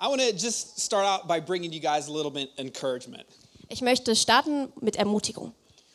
I want to just start out by bringing you guys a little bit encouragement. Ich möchte starten mit Ermutigung.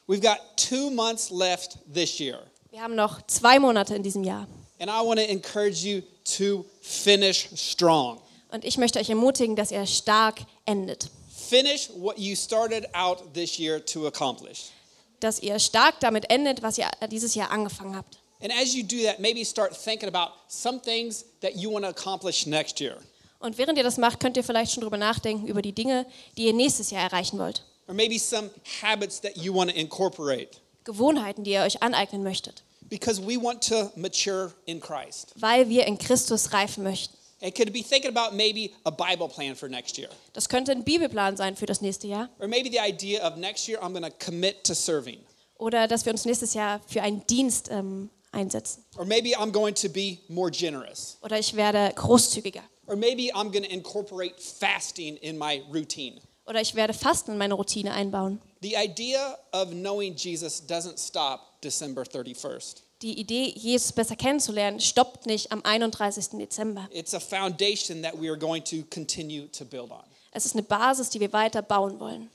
We've got two months left this year, Wir haben noch zwei Monate in diesem Jahr. and I want to encourage you to finish strong. Und ich möchte euch ermutigen, dass ihr stark endet. Finish what you started out this year to accomplish. Dass ihr stark damit endet, was ihr dieses Jahr angefangen habt. And as you do that, maybe start thinking about some things that you want to accomplish next year. Und während ihr das macht, könnt ihr vielleicht schon drüber nachdenken, über die Dinge, die ihr nächstes Jahr erreichen wollt. Or maybe some habits that you want to incorporate. Gewohnheiten, die ihr euch aneignen möchtet. Because we want to mature in Christ. Weil wir in Christus reifen möchten. It could be thinking about maybe a Bible plan for next year. Das könnte ein Bibelplan sein für das nächste Jahr. Or maybe the idea of next year I'm going to commit to serving. Oder dass wir uns nächstes Jahr für einen Dienst ähm, einsetzen. Or maybe I'm going to be more generous. Oder ich werde großzügiger. Or maybe I'm going to incorporate fasting in my routine. Oder ich werde Fasten in meine Routine einbauen. The idea of knowing Jesus doesn't stop December 31st. Die Idee, Jesus besser kennenzulernen, stoppt nicht am 31. Dezember. It's a foundation that we are going to continue to build on. Es ist eine Basis, die wir weiter bauen wollen.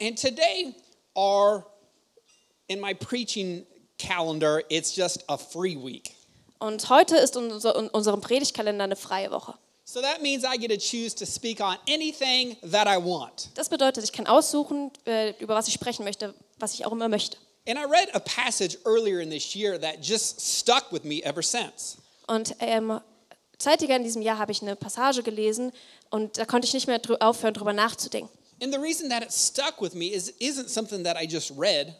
And today, our in my preaching calendar, it's just a free week. Und heute ist in unserem Predigtkalender eine freie Woche. So that means I get to choose to speak on anything that I want. Das bedeutet, ich kann aussuchen, äh, über was ich sprechen möchte, was ich auch immer möchte. And I read a passage earlier in this year that just stuck with me ever since. Und ähm, zeitiger in diesem Jahr habe ich eine Passage gelesen und da konnte ich nicht mehr aufhören, darüber nachzudenken. And the reason that it stuck with me is isn't something that I just read,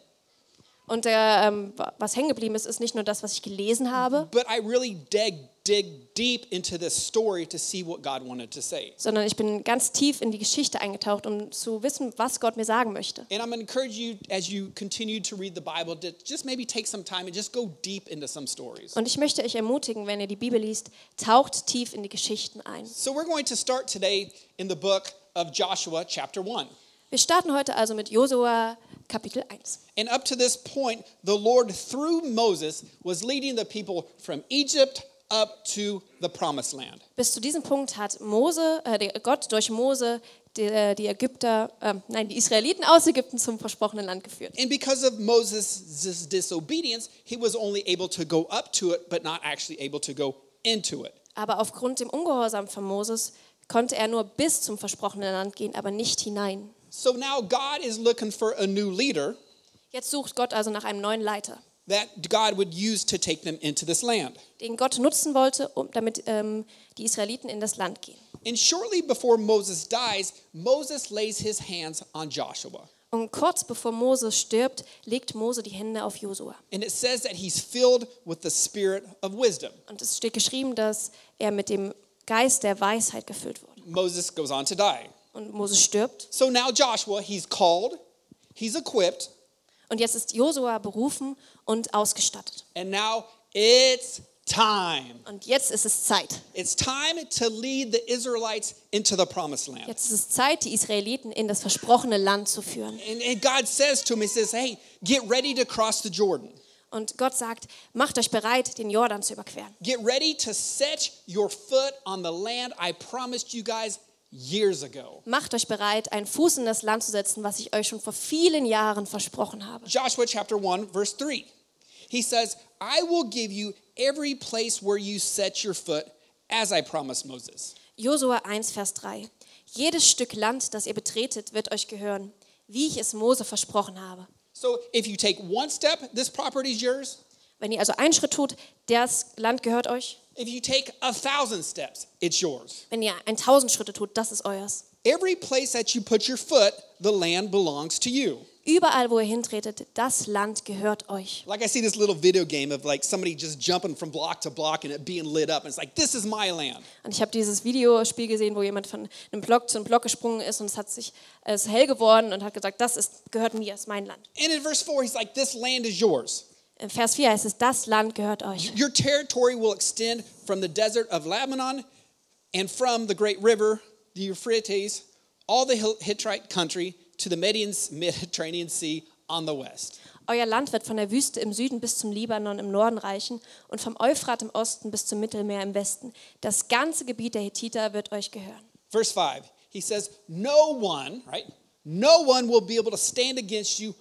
Und der, ähm, was hängen geblieben ist, ist nicht nur das, was ich gelesen habe, but I really dig dig deep into this story to see what God wanted to say. sondern ich bin ganz tief in die Geschichte eingetaucht, um zu wissen, was Gott mir sagen möchte. And I'm going to encourage you as you continue to read the Bible to just maybe take some time and just go deep into some stories. Und ich möchte euch ermutigen, wenn ihr die Bibel liest, taucht tief in die Geschichten ein. So we're going to start today in the book of Joshua chapter 1. Wir starten heute also mit Josua Kapitel 1. And up to this point, the Lord through Moses was leading the people from Egypt up to the promised land. Bis zu diesem Punkt hat Mose, äh, Gott durch Mose die, äh, die Ägypter, äh, nein, die Israeliten aus Ägypten zum versprochenen Land geführt. And because of Moses' disobedience, he was only able to go up to it, but not actually able to go into it. Aber aufgrund dem Ungehorsam von Moses konnte er nur bis zum versprochenen Land gehen, aber nicht hinein. So now God is looking for a new leader Jetzt sucht Gott also nach einem neuen Leiter, that God would use to take them into this land. den Gott nutzen wollte, um, damit ähm, die Israeliten in das Land gehen. And shortly before Moses dies, Moses lays his hands on Joshua. Und kurz bevor Mose stirbt, legt Mose die Hände auf Josua. And it says that he's filled with the spirit of wisdom. Und es steht geschrieben, dass er mit dem Geist der Weisheit gefüllt wurde. Moses goes on to die. Und Mose stirbt. So now Joshua, he's called, he's equipped, Und jetzt ist Josua berufen und ausgestattet. and now it's time. Und jetzt ist es Zeit. It's time to lead the Israelites into the promised land. Jetzt ist es Zeit, die Israeliten in das versprochene Land zu führen. And, and God says to him, He says, Hey, get ready to cross the Jordan. Und Gott sagt, macht euch bereit, den Jordan zu überqueren. Get ready to set your foot on the land I promised you guys. Macht euch bereit, einen Fuß in das Land zu setzen, was ich euch schon vor vielen Jahren versprochen habe. Joshua chapter 1, verse 3. He says, I will give you every place where you set your foot, as I promised Moses. Josua 1, Vers 3. Jedes Stück Land, das ihr betretet, wird euch gehören, wie ich es Mose versprochen habe. So if you take one step, this property is yours. Wenn ihr also einen Schritt tut, das Land gehört euch. If you take a thousand steps, it's yours. Wenn ihr ein tausend Schritte tut, das ist euers. Every place that you put your foot, the land belongs to you. Überall, wo ihr hintretet, das Land gehört euch. Like I see this little video game of like somebody just jumping from block to block and it being lit up. And it's like, this is my land. Und ich habe dieses Videospiel gesehen, wo jemand von einem Block zu einem Block gesprungen ist und es hat sich es hell geworden und hat gesagt, das ist, gehört mir, ist mein Land. And in verse 4, he's like, this land is yours. In Vers 4 heißt es, das Land gehört euch. Your territory will extend from the desert of Lebanon and from the great river, the Euphrates, all the Hittite country to the Mediterranean Sea on the west. Euer Land wird von der Wüste im Süden bis zum Libanon im Norden reichen und vom Euphrat im Osten bis zum Mittelmeer im Westen. Das ganze Gebiet der Hethiter wird euch gehören. Verse 5, he says, No one, right? No one will be able to stand against you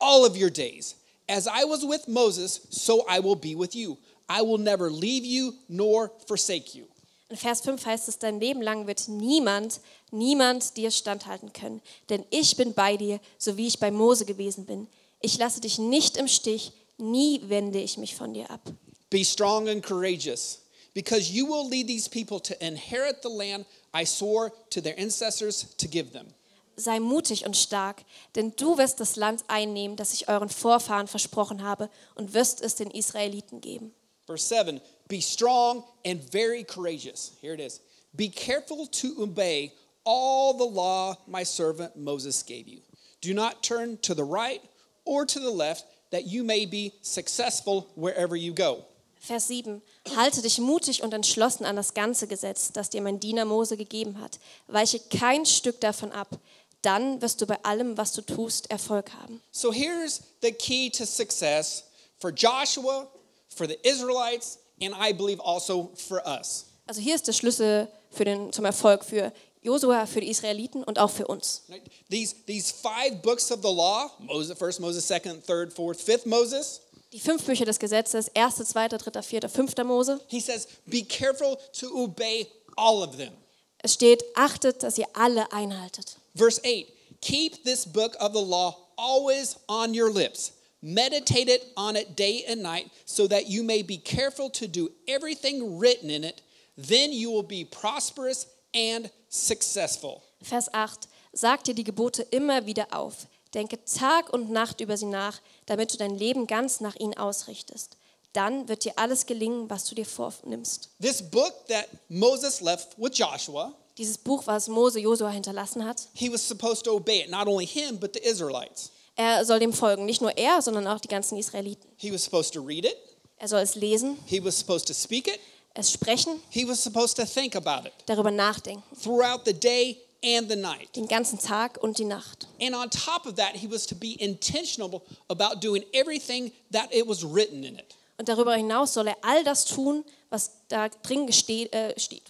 all of your days. As I was with Moses, so I will be with you. I will never leave you nor forsake you. In Vers 5 heißt es, dein Leben lang wird niemand, niemand dir standhalten können. Denn ich bin bei dir, so wie ich bei Mose gewesen bin. Ich lasse dich nicht im Stich, nie wende ich mich von dir ab. Be strong and courageous, because you will lead these people to inherit the land I swore to their ancestors to give them. Sei mutig und stark, denn du wirst das Land einnehmen, das ich euren Vorfahren versprochen habe, und wirst es den Israeliten geben. Verse 7 Be strong and very courageous. Here it is. Be careful to obey all the law my servant Moses gave you. Do not turn to the right or to the left, that you may be successful wherever you go. Vers 7. Halte dich mutig und entschlossen an das ganze Gesetz, das dir mein Diener Mose gegeben hat. Weiche kein Stück davon ab. Dann wirst du bei allem, was du tust, Erfolg haben. So here's the key to success for Joshua, for the Israelites, and I believe also for us. Also hier ist der Schlüssel für den, zum Erfolg für Josua, für die Israeliten und auch für uns. These, these five books of the law Moses, first Moses, second, third, fourth, fifth Moses Die fünf Bücher des Gesetzes, erste, zweiter, dritter, vierter, fünfter Mose. he says, be careful to obey all of them. Es steht, achtet, dass ihr alle einhaltet. Verse 8 Keep this book of the law always on your lips. Meditate it on it day and night, so that you may be careful to do everything written in it. Then you will be prosperous and successful. Vers 8. Sag dir die Gebote immer wieder auf. Denke Tag und Nacht über sie nach, damit du dein Leben ganz nach ihnen ausrichtest. Dann wird dir alles gelingen, was du dir vornimmst. This book that Moses left with Joshua, Dieses Buch, was Mose Josua hinterlassen hat, he was supposed to obey it, not only him, but the Israelites. er soll dem folgen. Nicht nur er, sondern auch die ganzen Israeliten. He was supposed to read it, Er soll es lesen, he was supposed to speak it, es sprechen, he was supposed to think about it darüber nachdenken. throughout the day and the night. Den ganzen Tag und die Nacht. And on top of that, he was to be intentional about doing everything that it was written in it. Und darüber hinaus soll er all das tun, was da drin äh, steht.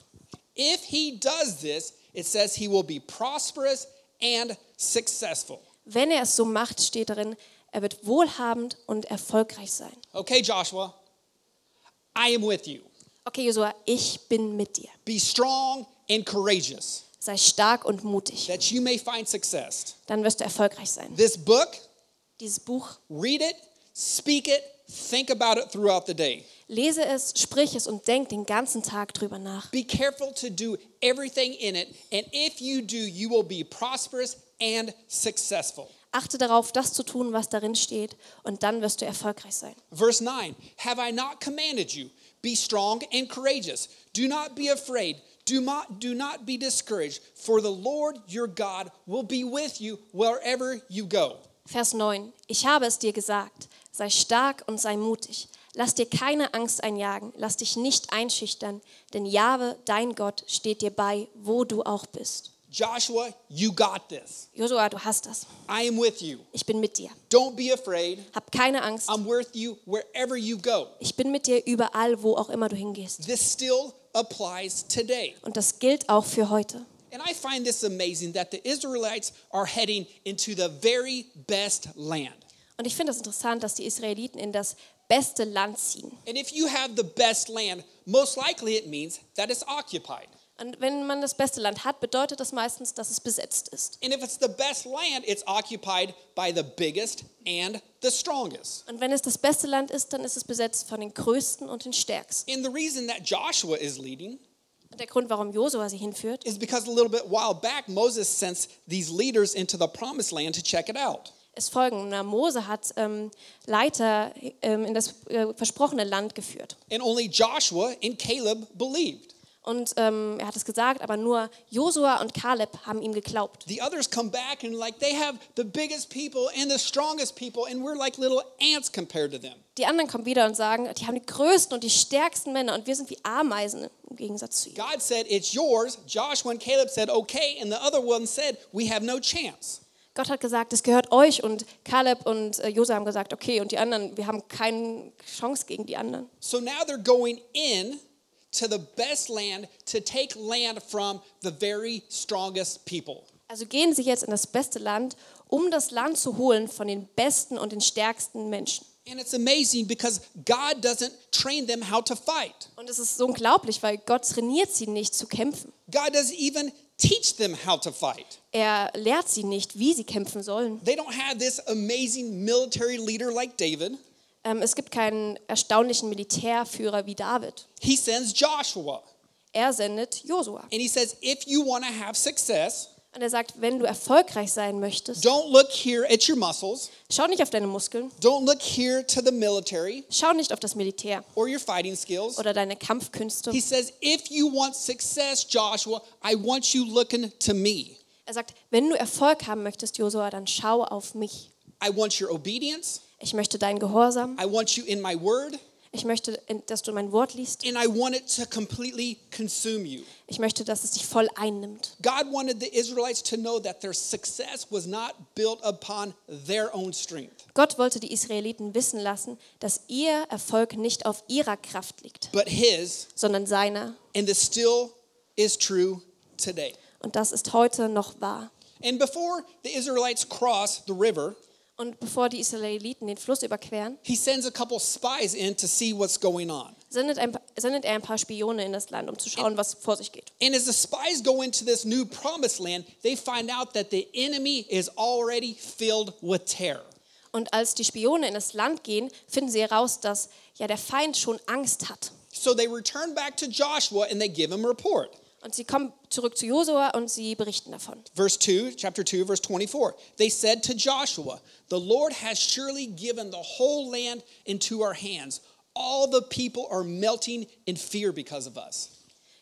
If he does this, it says he will be prosperous and successful. Wenn er es so macht, steht darin, er wird wohlhabend und erfolgreich sein. Okay, Joshua, I am with you. Okay, Josua, ich bin mit dir. Be strong and courageous, Sei stark und mutig. that you may find success. Dann wirst du erfolgreich sein. This book, Dieses Buch, read it, speak it, think about it throughout the day. lese es, sprich es und denk den ganzen Tag drüber nach. Be careful to do everything in it, and if you do, you will be prosperous and successful. Achte darauf, das zu tun, was darin steht, und dann wirst du erfolgreich sein. Verse 9 Have I not commanded you? Be strong and courageous. Do not be afraid. Do not, do not be discouraged, for the Lord your God will be with you wherever you go. Vers 9. Ich habe es dir gesagt, sei stark und sei mutig. Lass dir keine Angst einjagen, lass dich nicht einschüchtern, denn Jahwe, dein Gott, steht dir bei, wo du auch bist. Joshua, you got this. Josua, du hast das. I am with you. Ich bin mit dir. Don't be afraid. Hab keine Angst. I'm with you wherever you go. Ich bin mit dir überall, wo auch immer du hingehst. This still applies today. Und das gilt auch für heute. And I find this amazing that the Israelites are heading into the very best land. Und ich finde es das interessant, dass die Israeliten in das beste Land ziehen. And if you have the best land, most likely it means that it's occupied. Und wenn man das beste Land hat, bedeutet das meistens, dass es besetzt ist. And if it's the best land, it's occupied by the biggest and the strongest. Und wenn es das beste Land ist, dann ist es besetzt von den Größten und den Stärksten. And the reason that Joshua is leading Und der Grund, warum Josua sie hinführt, is because a little bit while back Moses sent these leaders into the promised land to check it out. Ist folgender. Mose hat ähm, Leiter ähm, in das äh, versprochene Land geführt. And only Joshua and Caleb believed. Und ähm, er hat es gesagt, aber nur Josua und Kaleb haben ihm geglaubt. The others come back and like they have the biggest people and the strongest people and we're like little ants compared to them. Die anderen kommen wieder und sagen, die haben die größten und die stärksten Männer und wir sind wie Ameisen im Gegensatz zu ihnen. God said it's yours. Joshua and Caleb said okay and the other one said we have no chance. Gott hat gesagt, es gehört euch und Kaleb und äh, Josua haben gesagt, okay und die anderen, wir haben keine Chance gegen die anderen. So now they're going in to the best land to take land from the very strongest people. Also gehen sie jetzt in das beste Land, um das Land zu holen von den besten und den stärksten Menschen. And it's amazing because God doesn't train them how to fight. Und es ist so unglaublich, weil Gott trainiert sie nicht zu kämpfen. God doesn't even teach them how to fight. Er lehrt sie nicht, wie sie kämpfen sollen. They don't have this amazing military leader like David. Ähm, es gibt keinen erstaunlichen Militärführer wie David. He sends Joshua. Er sendet Josua. And he says, if you want to have success, Und er sagt, wenn du erfolgreich sein möchtest, don't look here at your muscles. schau nicht auf deine Muskeln, Don't look here to the military schau nicht auf das Militär or your fighting skills. oder deine Kampfkünste. He says, if you want success, Joshua, I want you looking to me. Er sagt, wenn du Erfolg haben möchtest, Josua, dann schau auf mich. I want your obedience. Ich möchte deinen Gehorsam. I want you in my word. Ich möchte, dass du mein Wort liest. And I want it to completely consume you. Ich möchte, dass es dich voll einnimmt. God wanted the Israelites to know that their success was not built upon their own strength, Gott wollte die Israeliten wissen lassen, dass ihr Erfolg nicht auf ihrer Kraft liegt, but His. sondern seiner. And this still is true today. Und das ist heute noch wahr. And before the Israelites cross the river, Und bevor die Israeliten den Fluss überqueren, he sends a couple spies in to see what's going on. sendet, ein, sendet er ein paar Spione in das Land, um zu schauen, was vor sich geht. And as the spies go into this new promised land, they find out that the enemy is already filled with terror. Und als die Spione in das Land gehen, finden sie heraus, dass ja der Feind schon Angst hat. So they return back to Joshua and they give him a report. Und sie kommen zurück zu Josua und sie berichten davon. Verse 2, chapter 2, verse 24. They said to Joshua, The Lord has surely given the whole land into our hands. All the people are melting in fear because of us.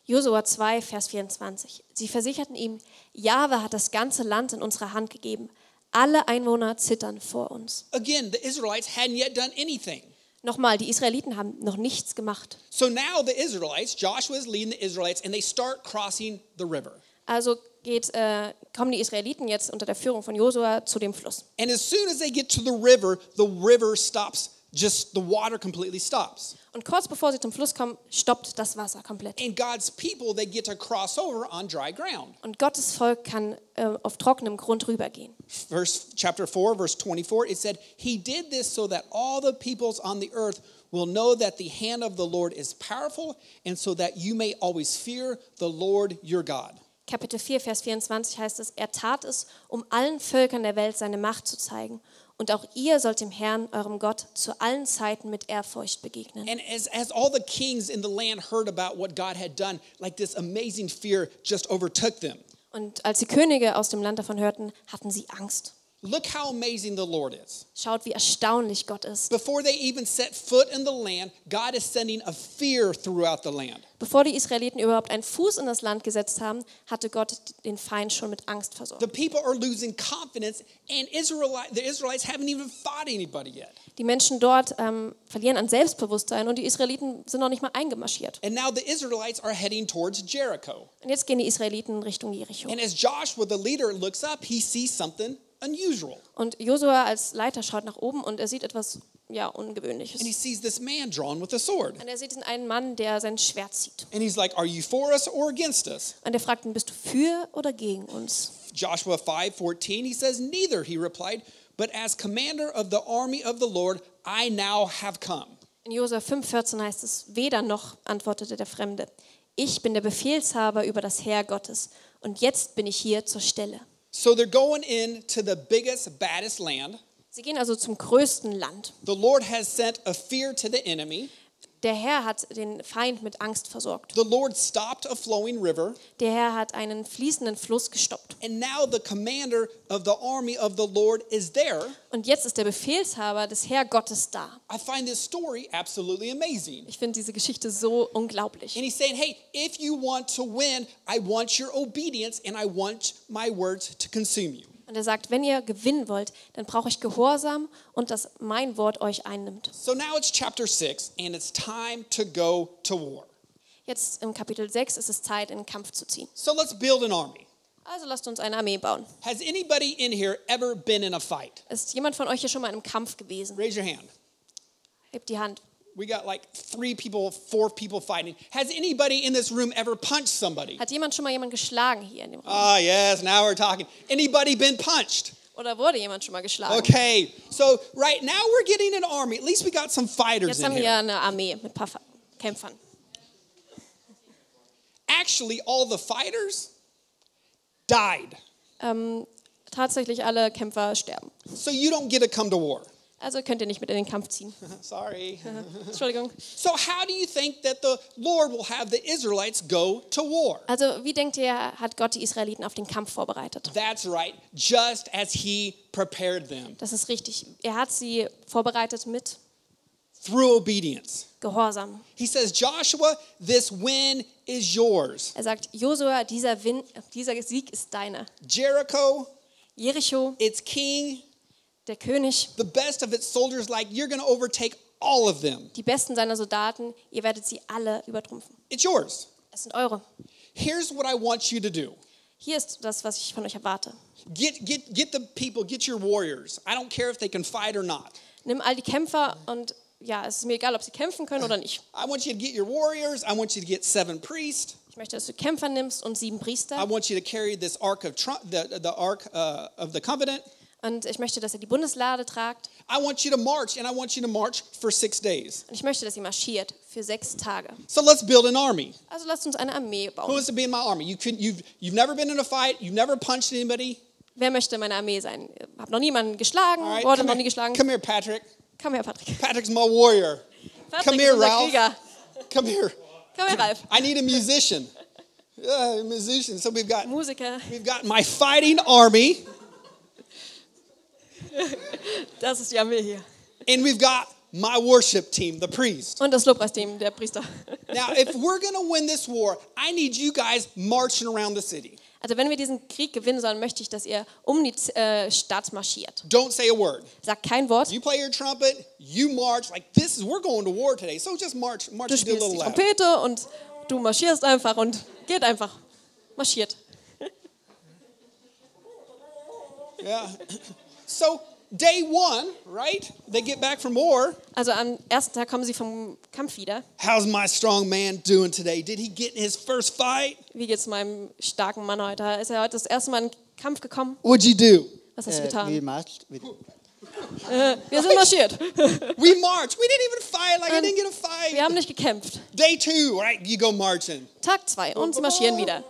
Josua 2, Vers 24. Sie versicherten ihm, Jahwe hat das ganze Land in unsere Hand gegeben. Alle Einwohner zittern vor uns. Again, the Israelites hadn't yet done anything. Nochmal, die Israeliten haben noch nichts gemacht. So now the Israelites, Joshua is leading the Israelites, and they start crossing the river. Also geht, äh, kommen die Israeliten jetzt unter der Führung von Josua zu dem Fluss. And as soon as they get to the river, the river stops, just the water completely stops. Und kurz bevor sie zum Fluss kommen, stoppt das Wasser komplett. And God's people, they get to cross over on dry ground. Und Gottes Volk kann äh, auf trockenem Grund rübergehen. Verse chapter 4, verse 24, it said, He did this so that all the peoples on the earth will know that the hand of the Lord is powerful, and so that you may always fear the Lord your God. Kapitel 4, Vers 24 heißt es, er tat es, um allen Völkern der Welt seine Macht zu zeigen. Und auch ihr sollt dem Herrn, eurem Gott, zu allen Zeiten mit Ehrfurcht begegnen. And as, as all the kings in the land heard about what God had done, like this amazing fear just overtook them. Und als die Könige aus dem Land davon hörten, hatten sie Angst. Look how amazing the Lord is. Schaut, wie erstaunlich Gott ist. Before they even set foot in the land, God is sending a fear throughout the land. Bevor die Israeliten überhaupt einen Fuß in das Land gesetzt haben, hatte Gott den Feind schon mit Angst versorgt. The people are losing confidence, and Israelite, the Israelites haven't even fought anybody yet. Die Menschen dort ähm, verlieren an Selbstbewusstsein und die Israeliten sind noch nicht mal eingemarschiert. And now the Israelites are heading towards Jericho. Und jetzt gehen die Israeliten Richtung Jericho. And as Joshua, the leader, looks up, he sees something unusual. Und Josua als Leiter schaut nach oben und er sieht etwas ja, Ungewöhnliches. And he sees this man drawn with a sword. Und er sieht einen Mann, der sein Schwert zieht. And he's like, Are you for us or against us? Und er fragt ihn, bist du für oder gegen uns? Joshua 5:14 he says neither he replied but as commander of the army of the Lord I now have come. In Josua 5,14 heißt es, weder noch, antwortete der Fremde. Ich bin der Befehlshaber über das Heer Gottes und jetzt bin ich hier zur Stelle. So they're going into the biggest baddest land. Sie gehen also zum größten Land. The Lord has sent a fear to the enemy. Der Herr hat den Feind mit Angst versorgt. The Lord stopped a flowing river Der Herr hat einen fließenden Fluss gestoppt. and now the commander of the army of the Lord is there. Und jetzt ist der Befehlshaber des Heer Gottes da. I find this story absolutely amazing. Ich finde diese Geschichte so unglaublich. And he's saying, "Hey, if you want to win, I want your obedience and I want my words to consume you." Und er sagt, wenn ihr gewinnen wollt, dann brauche ich Gehorsam und dass mein Wort euch einnimmt. So now it's chapter 6 and it's time to go to war. Jetzt im Kapitel 6 ist es Zeit, in den Kampf zu ziehen. So let's build an army. Also lasst uns eine Armee bauen. Has anybody in here ever been in a fight? Ist jemand von euch hier schon mal in einem Kampf gewesen? Raise your hand. Hebt die Hand. We got like three people, four people fighting. Has anybody in this room ever punched somebody? Hat jemand schon mal jemanden geschlagen hier in dem Raum? Ah, yes, now we're talking. Anybody been punched? Oder wurde jemand schon mal geschlagen? Okay, so right now we're getting an army. At least we got some fighters Jetzt in haben wir here. eine Armee mit ein paar Fa- Kämpfern. Actually, all the fighters died. Ähm, tatsächlich alle Kämpfer sterben. So you don't get to come to war. Also könnt ihr nicht mit in den Kampf ziehen. Sorry. Entschuldigung. So how do you think that the Lord will have the Israelites go to war? Also wie denkt ihr, hat Gott die Israeliten auf den Kampf vorbereitet? That's right, just as he prepared them Das ist richtig. Er hat sie vorbereitet mit through obedience. Gehorsam. He says, Joshua, this win is yours. Er sagt, Josua, dieser, Win dieser Sieg ist deiner. Jericho, Jericho, its king, der König, the best of its soldiers, like you're going to overtake all of them. die Besten seiner Soldaten, ihr werdet sie alle übertrumpfen. It's yours. Es sind eure. Here's what I want you to do Hier ist das, was ich von euch erwarte. get, get, get the people, get your warriors. I don't care if they can fight or not. Nimm all die Kämpfer und ja, es ist mir egal, ob sie kämpfen können oder nicht. I want you to get your warriors. I want you to get seven priests. Ich möchte, dass du Kämpfer nimmst und sieben I Priester. want you to carry this ark of the, the ark uh, of the covenant. Und ich möchte, dass ihr die Bundeslade tragt. I want you to march, and I want you to march for six days. Und ich möchte, dass ihr marschiert für sechs Tage. So let's build an army. Also lasst uns eine Armee Who bauen. wants to be in my army? You could, you've, you've never been in a fight. You've never punched anybody. Wer möchte meine Armee sein? Habe noch niemanden geschlagen, right, wurde noch nie geschlagen. Come here, Patrick. Komm her, Patrick. Patrick's my warrior. Patrick Come ist here, Ralph. Krieger. Come here. Komm her, Ralf. I need a musician. A musician. So we've got Musiker. we've got my fighting army, Das ist die Armee hier. and we've got my worship team, the priest. Und das Lobpreisteam, der Priester. Now, if we're gonna win this war, I need you guys marching around the city. Also wenn wir diesen Krieg gewinnen sollen, möchte ich, dass ihr um die äh, Stadt marschiert. Don't say a word. Sagt kein Wort. You play your trumpet, you march. Like this is we're going to war today. So just march, march Du spielst die. Trompete und du marschierst einfach und geht einfach. Marschiert. Yeah. So day one, right? They get back from war. Also am ersten Tag kommen sie vom Kampf wieder. How's my strong man doing today? Did he get in his first fight? Wie geht's meinem starken Mann heute? Ist er heute das erste Mal in den Kampf gekommen? What'd you do? Was hast du we getan? marched with Äh, wir sind marschiert. We marched. We didn't even fight. Like I didn't get a Wir fight. haben nicht gekämpft. Day two, right? You go marching. Tag zwei und sie marschieren wieder.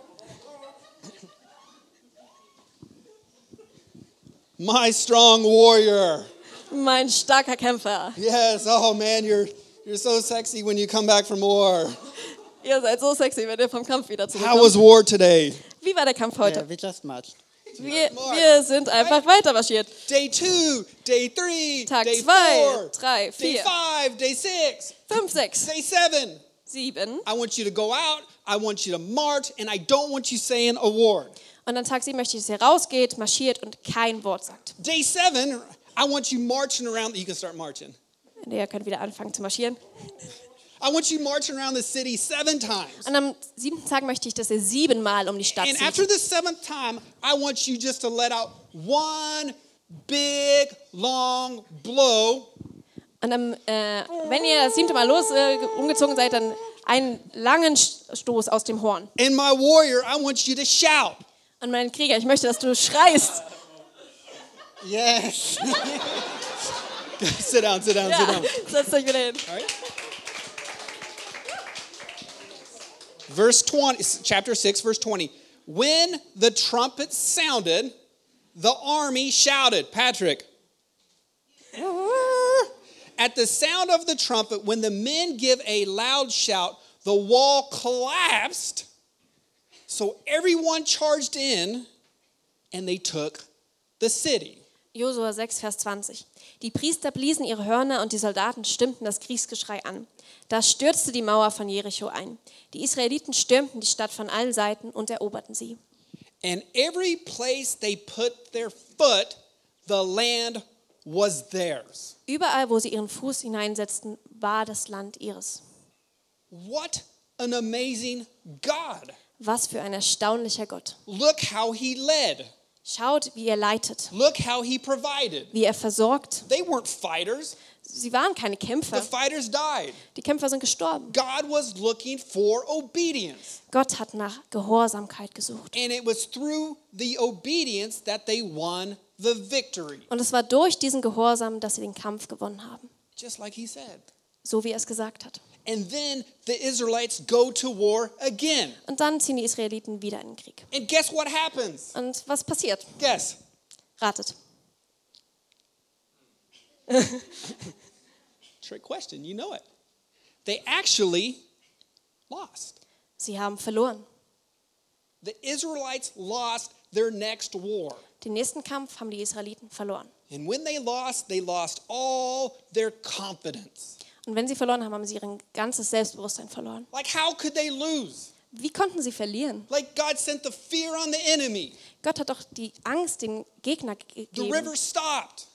My strong warrior. Mein starker Kämpfer. Yes. Oh man, you're you're so sexy when you come back from war. Ihr seid so sexy, wenn ihr vom Kampf wieder How was war today? Wie war der Kampf yeah, heute? we just marched. Wir, wir sind einfach weiter marschiert. Day two, day three, Tag day zwei, four, drei, day five, day six, Fünf, sechs, day seven. sieben. I want you to go out. I want you to march, and I don't want you saying a word. Und an Tag sieben möchte ich, dass ihr rausgeht, marschiert und kein Wort sagt. Day seven, I want you marching around. You can start marching. Und ihr könnt wieder anfangen zu marschieren. I want you marching around the city seven times. Und am siebten Tag möchte ich, dass ihr siebenmal um die Stadt And zieht. after the seventh time, I want you just to let out one big, long blow. Und am, äh, wenn ihr das siebte Mal los äh, umgezogen seid, dann einen langen Stoß aus dem Horn. And my warrior, I want you to shout. Und mein Krieger, ich möchte, dass du schreist. Yes. sit down, sit down, sit down. setzt euch wieder hin. Right. Verse 20, chapter 6, verse 20. When the trumpet sounded, the army shouted. Patrick. At the sound of the trumpet, when the men give a loud shout, the wall collapsed. So everyone charged in and they took the city. Josua 6, Vers 20. Die Priester bliesen ihre Hörner und die Soldaten stimmten das Kriegsgeschrei an. Da stürzte die Mauer von Jericho ein. Die Israeliten stürmten die Stadt von allen Seiten und eroberten sie. And every place they put their foot, the land was theirs. Überall, wo sie ihren Fuß hineinsetzten, war das Land ihres. What an amazing God. Was für ein erstaunlicher Gott. Look how he led. Schaut, wie er leitet, Look how he provided. wie er versorgt. They weren't fighters. Sie waren keine The Kämpfer. fighters died. Die Kämpfer sind gestorben. God was looking for obedience. Gott hat nach Gehorsamkeit gesucht. And it was through the obedience that they won the victory. Und es war durch diesen Gehorsam, dass sie den Kampf gewonnen haben. Just like he said. So wie er es gesagt hat. And then the Israelites go to war again. Und dann ziehen die Israeliten wieder in den Krieg. And guess what happens? Und was passiert? Guess. Ratet. Trick question. You know it. They actually lost. Sie haben verloren. The Israelites lost their next war. Den nächsten Kampf haben die Israeliten verloren. And when they lost, they lost all their confidence. Und wenn sie verloren haben, haben sie ihr ganzes Selbstbewusstsein verloren. Like, how could they lose? Wie konnten sie verlieren? Like, God sent the fear on the enemy. Gott hat doch die Angst den Gegner The gegeben. river stopped.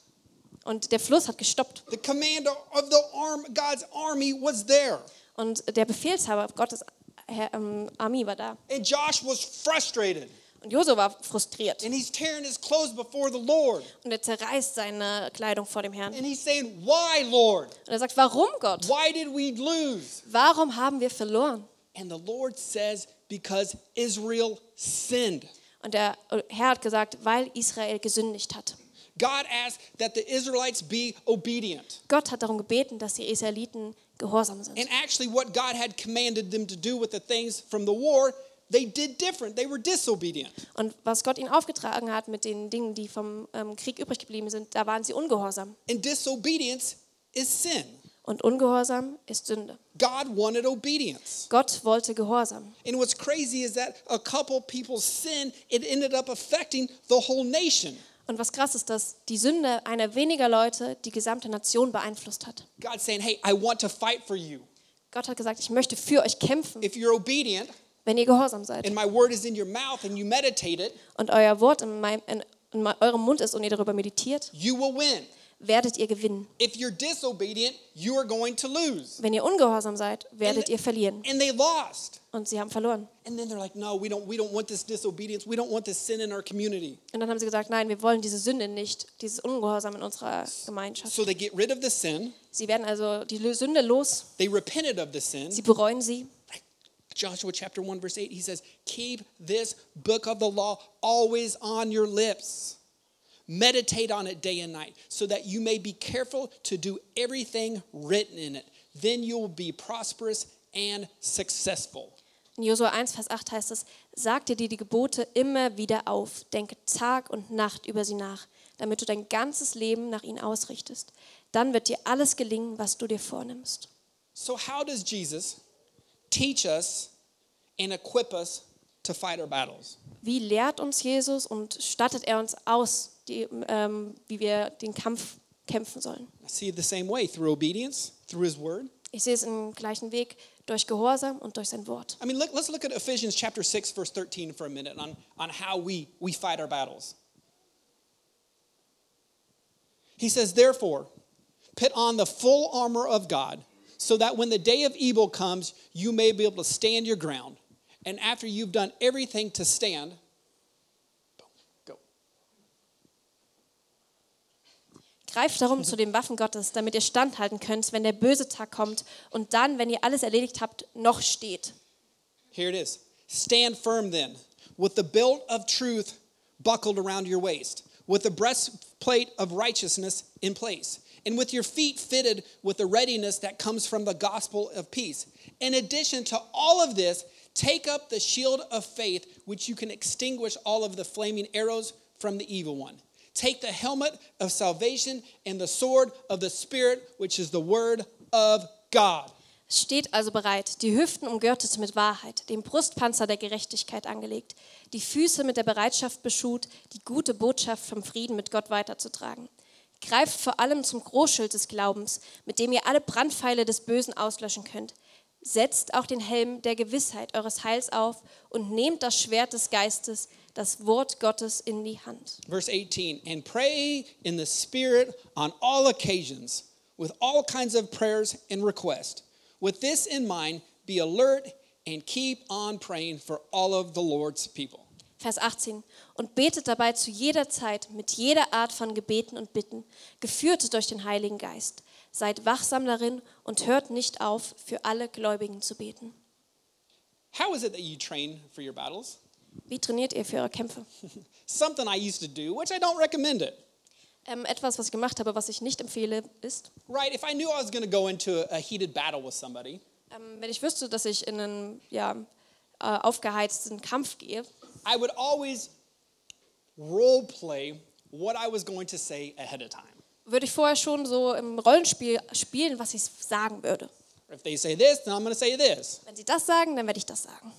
Und der Fluss hat gestoppt. The commander of the arm, God's army was there. Und der Befehlshaber Gottes ähm, Armee war da. And Josh was frustrated. Und Josua war frustriert. And he's tearing his clothes before the Lord. Und er zerreißt seine Kleidung vor dem Herrn. And he's saying, Why, Lord? Und er sagt, warum Gott? Why did we lose? Warum haben wir verloren? And the Lord says, Because Israel sinned. Und der Herr hat gesagt, weil Israel gesündigt hat. God asked that the Israelites be obedient. Gott hat darum gebeten, dass die Israeliten gehorsam sind. And actually, what God had commanded them to do with the things from the war, they did different. They were disobedient. Und was Gott ihnen aufgetragen hat mit den Dingen, die vom ähm, Krieg übrig geblieben sind, da waren sie ungehorsam. And disobedience is sin. Und Ungehorsam ist Sünde. God wanted obedience. Gott wollte Gehorsam. And what's crazy is that a couple people's sin, it ended up affecting the whole nation. Und was krass ist, dass die Sünde einer weniger Leute die gesamte Nation beeinflusst hat. God's saying, hey, I want to fight for you. Gott hat gesagt, ich möchte für euch kämpfen, If you're obedient wenn ihr gehorsam seid. and my word is in your mouth and you meditate it, Und euer Wort in, meinem, in, in eurem Mund ist und ihr darüber meditiert, you will win. werdet ihr gewinnen. If you're disobedient, you are going to lose. Wenn ihr ungehorsam seid, werdet ihr verlieren. And they lost. Und sie haben verloren. And then they're like, no, we don't, we don't want this disobedience. We don't want this sin in our community. Und dann haben sie gesagt, nein, wir wollen diese Sünde nicht, dieses Ungehorsam in unserer Gemeinschaft. So they get rid of the sin. Sie werden also die Sünde los, They repented of the sin. sie bereuen sie. Joshua chapter 1, verse 8, he says, Keep this book of the law always on your lips. Meditate on it day and night, so that you may be careful to do everything written in it. Then you will be prosperous and successful. In Josua 1, Vers 8 heißt es, sag dir die Gebote immer wieder auf, denke Tag und Nacht über sie nach, damit du dein ganzes Leben nach ihnen ausrichtest. Dann wird dir alles gelingen, was du dir vornimmst. So, how does Jesus teach us and equip us to fight our battles? Wie lehrt uns Jesus und stattet er uns aus, die, ähm, wie wir den Kampf kämpfen sollen? I see it the same way through obedience, through His Word. Ich sehe es im gleichen Weg durch Gehorsam und durch sein Wort. I mean, look, let's look at Ephesians chapter 6, verse 13 for a minute on, on how we, we fight our battles. He says, Therefore, put on the full armor of God, so that when the day of evil comes, you may be able to stand your ground. And after you've done everything to stand, boom, go. Greift darum zu den Waffen Gottes, damit ihr standhalten könnt, wenn der böse Tag kommt und dann, wenn ihr alles erledigt habt, noch steht. Here it is. Stand firm then, with the belt of truth buckled around your waist, with the breastplate of righteousness in place, and with your feet fitted with the readiness that comes from the gospel of peace. In addition to all of this, take up the shield of faith, which you can extinguish all of the flaming arrows from the evil one. Take the helmet of salvation and the sword of the Spirit, which is the word of God. Steht also bereit, die Hüften umgürtet mit Wahrheit, den Brustpanzer der Gerechtigkeit angelegt, die Füße mit der Bereitschaft beschut, die gute Botschaft vom Frieden mit Gott weiterzutragen. Greift vor allem zum Großschild des Glaubens, mit dem ihr alle Brandpfeile des Bösen auslöschen könnt. Setzt auch den Helm der Gewissheit eures Heils auf und nehmt das Schwert des Geistes, das Wort Gottes, in die Hand. Verse 18, and pray in the Spirit on all occasions with all kinds of prayers and requests. With this in mind, be alert and keep on praying for all of the Lord's people. Vers 18. Und betet dabei zu jeder Zeit mit jeder Art von Gebeten und Bitten, geführt durch den Heiligen Geist. Seid wachsam darin und hört nicht auf, für alle Gläubigen zu beten. How is it that you train for your battles? Wie trainiert ihr für eure Kämpfe? Something I used to do, which I don't recommend it. Ähm, etwas, was ich gemacht habe, was ich nicht empfehle, ist, Right? If I knew I was going to go into a heated battle with somebody, ähm, wenn ich wüsste, dass ich in einen ja, äh, aufgeheizten Kampf gehe, I would always role play what I was going to say ahead of time. würde ich vorher schon so im Rollenspiel spielen, was ich sagen würde. If they say this, then I'm going to say this. Wenn sie das sagen, dann werde ich das sagen.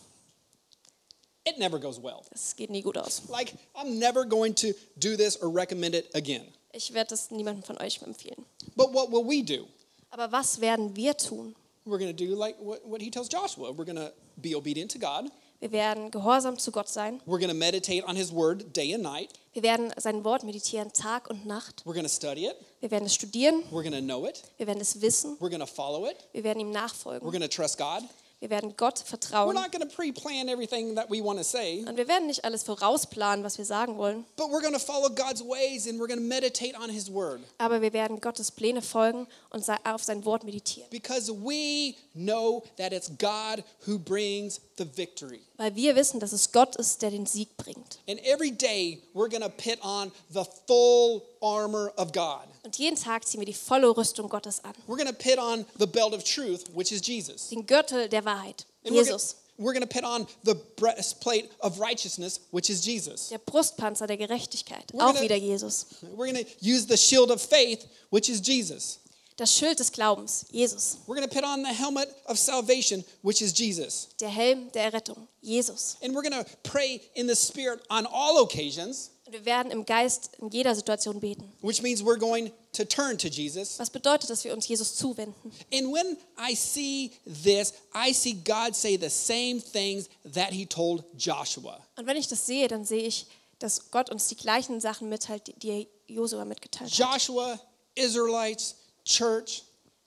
It never goes well. Das geht nie gut aus. Like, I'm never going to do this or recommend it again. Ich werde das niemandem von euch empfehlen. But what will we do? Aber was werden wir tun? We're going to do like what, what he tells Joshua. We're going to be obedient to God. Wir werden gehorsam zu Gott sein. We're going to meditate on his word day and night. Wir werden sein Wort meditieren Tag und Nacht. We're going to study it. Wir werden es studieren. We're going to know it. Wir werden es wissen. We're going to follow it. Wir werden ihm We're nachfolgen. going to trust God. Wir werden Gott We're vertrauen. not going to pre plan everything that we want to say, Und wir werden nicht alles vorausplanen, was wir sagen wollen. but we're going to follow God's ways and we're going to meditate on his word Aber wir werden Gottes Pläne folgen und auf sein Wort meditieren. because we know that it's God who brings the victory. Weil wir wissen, dass es Gott ist, der den Sieg bringt. And every day we're going to put on the full armor of God. Und jeden Tag ziehen wir die volle Rüstung Gottes an. We're going to put on the belt of truth, which is Jesus. Den Gürtel der Wahrheit, And Jesus. we're going to put on the breastplate of righteousness, which is Jesus. Der Brustpanzer der Gerechtigkeit, We're auch gonna- wieder Jesus. We're going to use the shield of faith, which is Jesus. Das Schild des Glaubens, Jesus. We're going to put on the helmet of salvation, which is Jesus. Der Helm der Errettung, Jesus. And we're going to pray in the Spirit on all occasions, wir werden im Geist in jeder Situation beten. which means we're going to turn to Jesus. Was bedeutet, dass wir uns Jesus zuwenden? And when I see this, I see God say the same things that he told Joshua. Und wenn ich das sehe, dann sehe ich, dass Gott uns die gleichen Sachen mitteilt, die- die Josua mitgeteilt hat. Joshua, Israelites, church,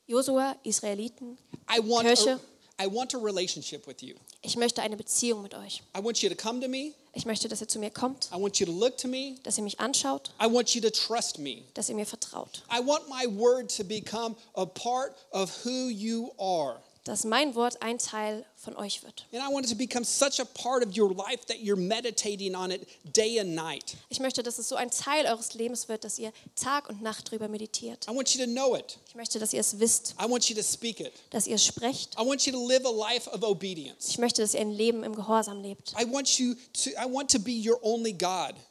Josua, Israeliten, I want, Kirche. a, I want a relationship with you. ich möchte eine Beziehung mit euch. I want you to come to me. Ich möchte, dass ihr zu mir kommt, I want you to look to me. dass ihr mich anschaut, I want you to trust me. dass ihr mir vertraut. I want my word to become a part of who you are. Dass mein Wort ein Teil von euch wird. And I want it to become such a part of your life that you're meditating on it day and night. Ich möchte, dass es so ein Teil eures Lebens wird, dass ihr Tag und Nacht drüber meditiert. I want you to know it. Ich möchte, dass ihr es wisst, I want you to speak it. dass ihr es sprecht. Ich möchte, dass ihr ein Leben im Gehorsam lebt.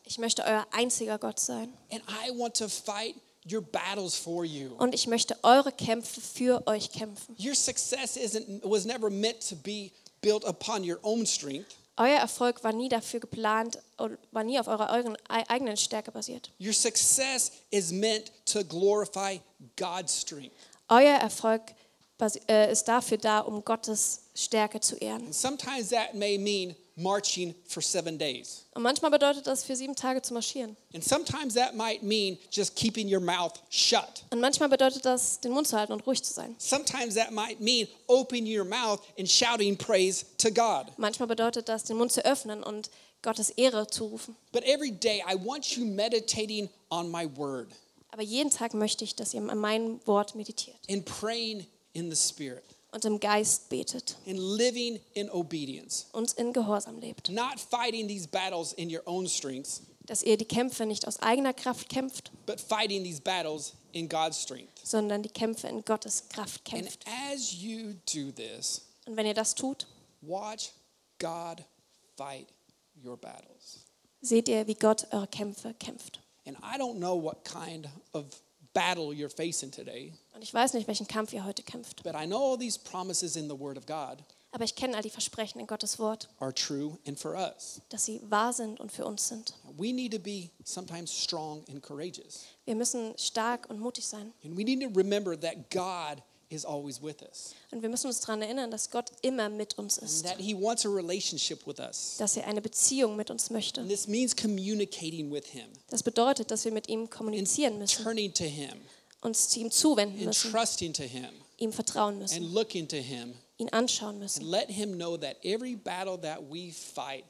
Ich möchte euer einziger Gott sein. And I want to fight your battles for you. Und ich möchte eure Kämpfe für euch kämpfen. Your success isn't was never meant to be built upon your own strength. Euer Erfolg war nie dafür geplant und war nie auf eurer eigenen Stärke basiert. Your success is meant to glorify God's strength. Euer Erfolg äh, ist dafür da, um Gottes Stärke zu ehren. And sometimes that may mean marching for 7 days. Und manchmal bedeutet das, für sieben Tage zu marschieren. And sometimes that might mean just keeping your mouth shut. Und manchmal bedeutet das, den Mund zu halten und ruhig zu sein. Sometimes that might mean opening your mouth and shouting praise to God. Manchmal bedeutet das, den Mund zu öffnen und Gottes Ehre zu rufen. But every day, I want you meditating on my word Aber jeden Tag möchte ich, dass ihr an mein Wort meditiert and praying in the Spirit und im Geist betet and living in obedience, und in Gehorsam lebt. not fighting these battles in your own strengths, Dass ihr die Kämpfe nicht aus eigener Kraft kämpft, but fighting these battles in God's strength. sondern die Kämpfe in Gottes Kraft And kämpft. as you do this, Und wenn ihr das tut, watch God fight your battles. seht ihr, wie Gott eure Kämpfe kämpft. And I don't know what kind of battle you're facing today, Und ich weiß nicht, welchen Kampf ihr heute kämpft. but I know all these promises in the Word of God Aber ich kenne all die Versprechen in Gottes Wort, are true and for us. dass sie wahr sind und für uns sind. We need to be sometimes strong and courageous. Wir müssen stark und mutig sein. And we need to remember that God is always with us, Und wir müssen uns daran erinnern, dass Gott immer mit uns and ist. that He wants a relationship with us. Dass er eine Beziehung mit uns möchte. And this means communicating with Him, Das bedeutet, dass wir mit ihm kommunizieren müssen, turning to Him, uns zu ihm zuwenden and müssen, trusting to Him, ihm vertrauen müssen, and looking to Him, ihn anschauen and müssen. let Him know that every battle that we fight.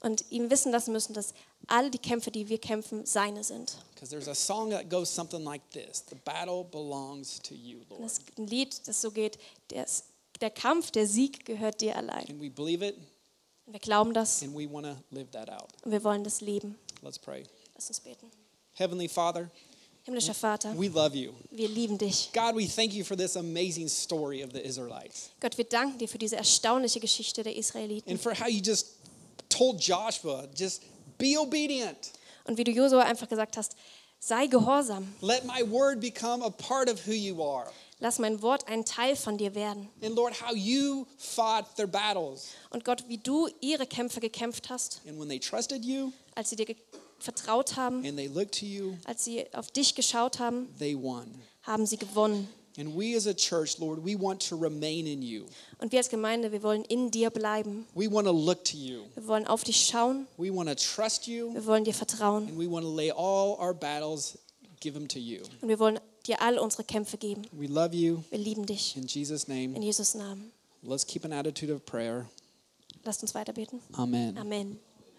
Und ihm wissen lassen müssen, dass alle die Kämpfe, die wir kämpfen, seine sind. Because there's a song that goes something like this The battle belongs to you, Und Lord. das ist ein Lied, das so geht, der, der Kampf, der Sieg gehört dir allein. And we believe it Und wir glauben das and we want to live that out. und wir wollen das leben. Let's pray. Lass uns beten. Heavenly Father, Himmlischer Vater, we love you. wir lieben dich. God, we thank you for this amazing story of the Israelites Gott, wir danken dir für diese erstaunliche Geschichte der Israeliten and for how you just told Joshua, just be obedient. und wie du Josua einfach gesagt hast, sei gehorsam. Let my word become a part of who you are. Lass mein Wort ein Teil von dir werden. And Lord, how you fought their battles. Und Gott, wie du ihre Kämpfe gekämpft hast, And when they trusted you als sie dir vertraut haben, and they looked to you, als sie auf dich geschaut haben, they won. haben sie gewonnen. And we as a church, Lord, we want to remain in you. Und wir als Gemeinde, wir wollen in dir bleiben. We want to look to you. Wir wollen auf dich schauen. We want to trust you. Wir wollen dir vertrauen. And we want to lay all our battles, give them to you. Und wir wollen dir all unsere Kämpfe geben. We love you. Wir lieben dich. In Jesus' name, In Jesus' Namen. let's keep an attitude of prayer. Lasst uns weiterbeten. Amen. Amen.